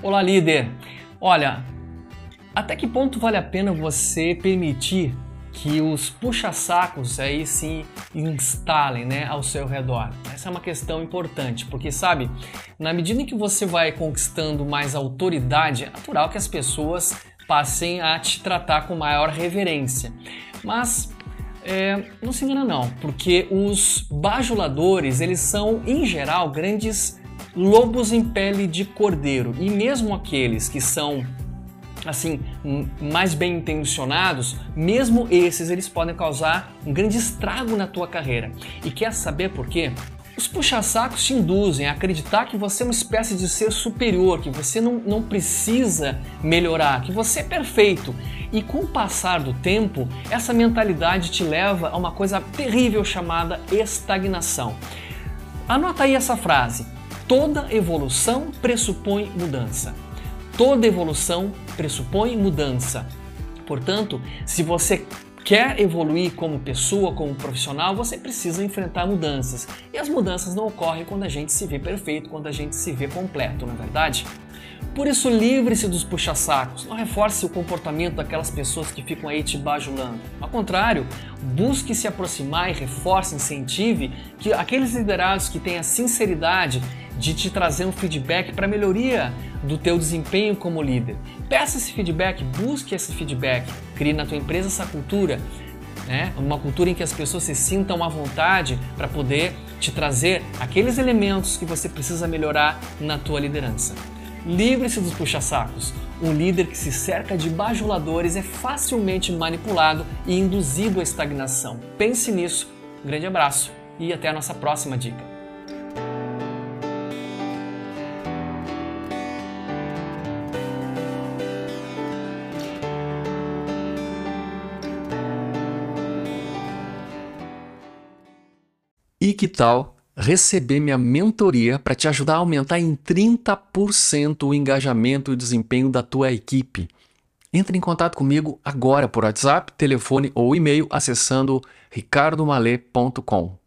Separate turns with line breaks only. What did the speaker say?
Olá, líder! Olha, até que ponto vale a pena você permitir que os puxa-sacos aí se instalem né, ao seu redor? Essa é uma questão importante, porque sabe, na medida em que você vai conquistando mais autoridade, é natural que as pessoas passem a te tratar com maior reverência. Mas é, não se engana não, porque os bajuladores, eles são, em geral, grandes lobos em pele de cordeiro. E mesmo aqueles que são assim mais bem intencionados, mesmo esses eles podem causar um grande estrago na tua carreira. E quer saber por quê? Os puxa-sacos te induzem a acreditar que você é uma espécie de ser superior, que você não, não precisa melhorar, que você é perfeito. E com o passar do tempo, essa mentalidade te leva a uma coisa terrível chamada estagnação. Anota aí essa frase: toda evolução pressupõe mudança. Toda evolução pressupõe mudança. Portanto, se você quer evoluir como pessoa, como profissional, você precisa enfrentar mudanças. E as mudanças não ocorrem quando a gente se vê perfeito, quando a gente se vê completo, não é verdade? Por isso, livre-se dos puxa-sacos, não reforce o comportamento daquelas pessoas que ficam aí te bajulando. Ao contrário, busque se aproximar e reforce, incentive que aqueles liderados que têm a sinceridade de te trazer um feedback para melhoria do teu desempenho como líder. Peça esse feedback, busque esse feedback, crie na tua empresa essa cultura, né? uma cultura em que as pessoas se sintam à vontade para poder te trazer aqueles elementos que você precisa melhorar na tua liderança. Livre-se dos puxa-sacos. Um líder que se cerca de bajuladores é facilmente manipulado e induzido à estagnação. Pense nisso. Um grande abraço e até a nossa próxima dica.
E que tal receber minha mentoria para te ajudar a aumentar em 30% o engajamento e o desempenho da tua equipe? Entre em contato comigo agora por WhatsApp, telefone ou e-mail acessando ricardomale.com.